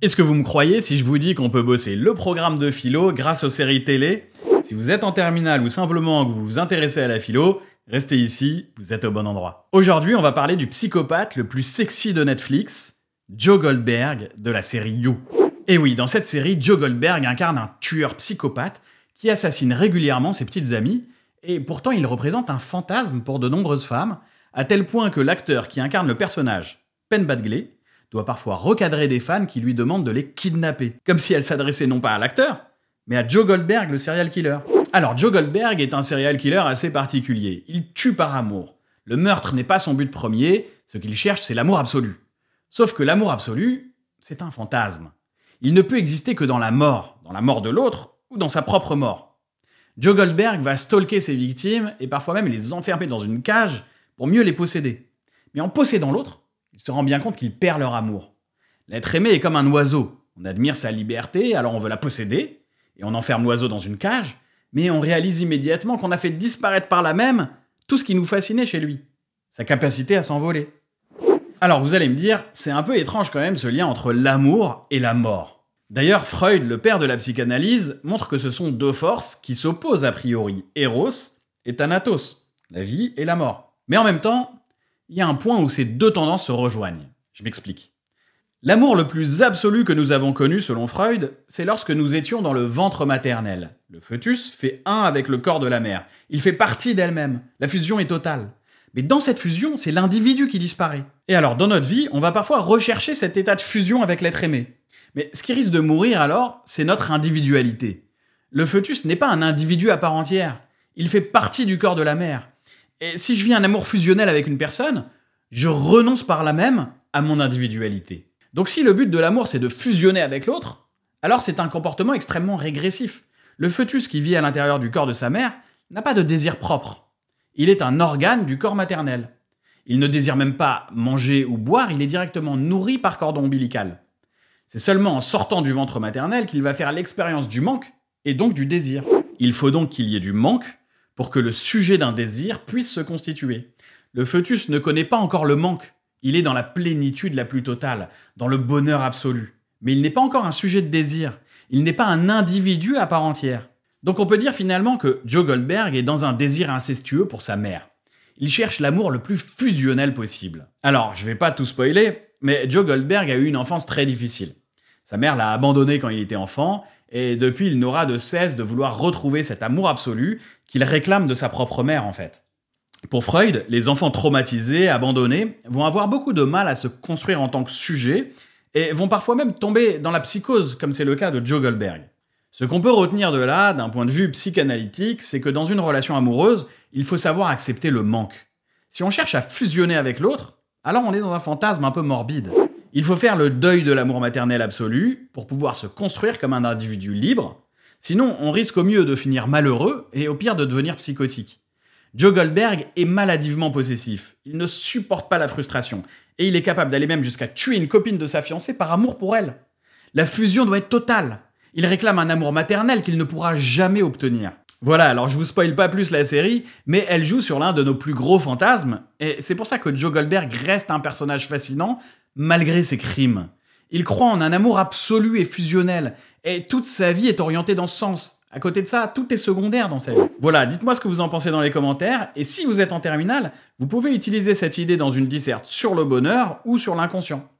Est-ce que vous me croyez si je vous dis qu'on peut bosser le programme de philo grâce aux séries télé? Si vous êtes en terminale ou simplement que vous vous intéressez à la philo, restez ici, vous êtes au bon endroit. Aujourd'hui, on va parler du psychopathe le plus sexy de Netflix, Joe Goldberg de la série You. Et oui, dans cette série, Joe Goldberg incarne un tueur psychopathe qui assassine régulièrement ses petites amies, et pourtant il représente un fantasme pour de nombreuses femmes, à tel point que l'acteur qui incarne le personnage, Penn Badgley, doit parfois recadrer des fans qui lui demandent de les kidnapper, comme si elle s'adressait non pas à l'acteur, mais à Joe Goldberg, le serial killer. Alors, Joe Goldberg est un serial killer assez particulier. Il tue par amour. Le meurtre n'est pas son but premier, ce qu'il cherche, c'est l'amour absolu. Sauf que l'amour absolu, c'est un fantasme. Il ne peut exister que dans la mort, dans la mort de l'autre ou dans sa propre mort. Joe Goldberg va stalker ses victimes et parfois même les enfermer dans une cage pour mieux les posséder. Mais en possédant l'autre, il se rend bien compte qu'il perd leur amour. L'être aimé est comme un oiseau. On admire sa liberté, alors on veut la posséder, et on enferme l'oiseau dans une cage, mais on réalise immédiatement qu'on a fait disparaître par là même tout ce qui nous fascinait chez lui, sa capacité à s'envoler. Alors vous allez me dire, c'est un peu étrange quand même ce lien entre l'amour et la mort. D'ailleurs, Freud, le père de la psychanalyse, montre que ce sont deux forces qui s'opposent a priori, Eros et Thanatos, la vie et la mort. Mais en même temps, il y a un point où ces deux tendances se rejoignent. Je m'explique. L'amour le plus absolu que nous avons connu selon Freud, c'est lorsque nous étions dans le ventre maternel. Le fœtus fait un avec le corps de la mère. Il fait partie d'elle-même. La fusion est totale. Mais dans cette fusion, c'est l'individu qui disparaît. Et alors, dans notre vie, on va parfois rechercher cet état de fusion avec l'être aimé. Mais ce qui risque de mourir alors, c'est notre individualité. Le fœtus n'est pas un individu à part entière. Il fait partie du corps de la mère. Et si je vis un amour fusionnel avec une personne, je renonce par là même à mon individualité. Donc si le but de l'amour c'est de fusionner avec l'autre, alors c'est un comportement extrêmement régressif. Le fœtus qui vit à l'intérieur du corps de sa mère n'a pas de désir propre. Il est un organe du corps maternel. Il ne désire même pas manger ou boire, il est directement nourri par cordon ombilical. C'est seulement en sortant du ventre maternel qu'il va faire l'expérience du manque et donc du désir. Il faut donc qu'il y ait du manque pour que le sujet d'un désir puisse se constituer. Le fœtus ne connaît pas encore le manque, il est dans la plénitude la plus totale, dans le bonheur absolu. Mais il n'est pas encore un sujet de désir, il n'est pas un individu à part entière. Donc on peut dire finalement que Joe Goldberg est dans un désir incestueux pour sa mère. Il cherche l'amour le plus fusionnel possible. Alors, je vais pas tout spoiler, mais Joe Goldberg a eu une enfance très difficile. Sa mère l'a abandonné quand il était enfant, et depuis il n'aura de cesse de vouloir retrouver cet amour absolu qu'il réclame de sa propre mère en fait. Pour Freud, les enfants traumatisés, abandonnés, vont avoir beaucoup de mal à se construire en tant que sujet et vont parfois même tomber dans la psychose, comme c'est le cas de Joe Goldberg. Ce qu'on peut retenir de là, d'un point de vue psychanalytique, c'est que dans une relation amoureuse, il faut savoir accepter le manque. Si on cherche à fusionner avec l'autre, alors on est dans un fantasme un peu morbide. Il faut faire le deuil de l'amour maternel absolu pour pouvoir se construire comme un individu libre, sinon on risque au mieux de finir malheureux et au pire de devenir psychotique. Joe Goldberg est maladivement possessif, il ne supporte pas la frustration, et il est capable d'aller même jusqu'à tuer une copine de sa fiancée par amour pour elle. La fusion doit être totale. Il réclame un amour maternel qu'il ne pourra jamais obtenir. Voilà, alors je vous spoil pas plus la série, mais elle joue sur l'un de nos plus gros fantasmes, et c'est pour ça que Joe Goldberg reste un personnage fascinant, malgré ses crimes. Il croit en un amour absolu et fusionnel, et toute sa vie est orientée dans ce sens. À côté de ça, tout est secondaire dans sa vie. Voilà, dites-moi ce que vous en pensez dans les commentaires, et si vous êtes en terminale, vous pouvez utiliser cette idée dans une disserte sur le bonheur ou sur l'inconscient.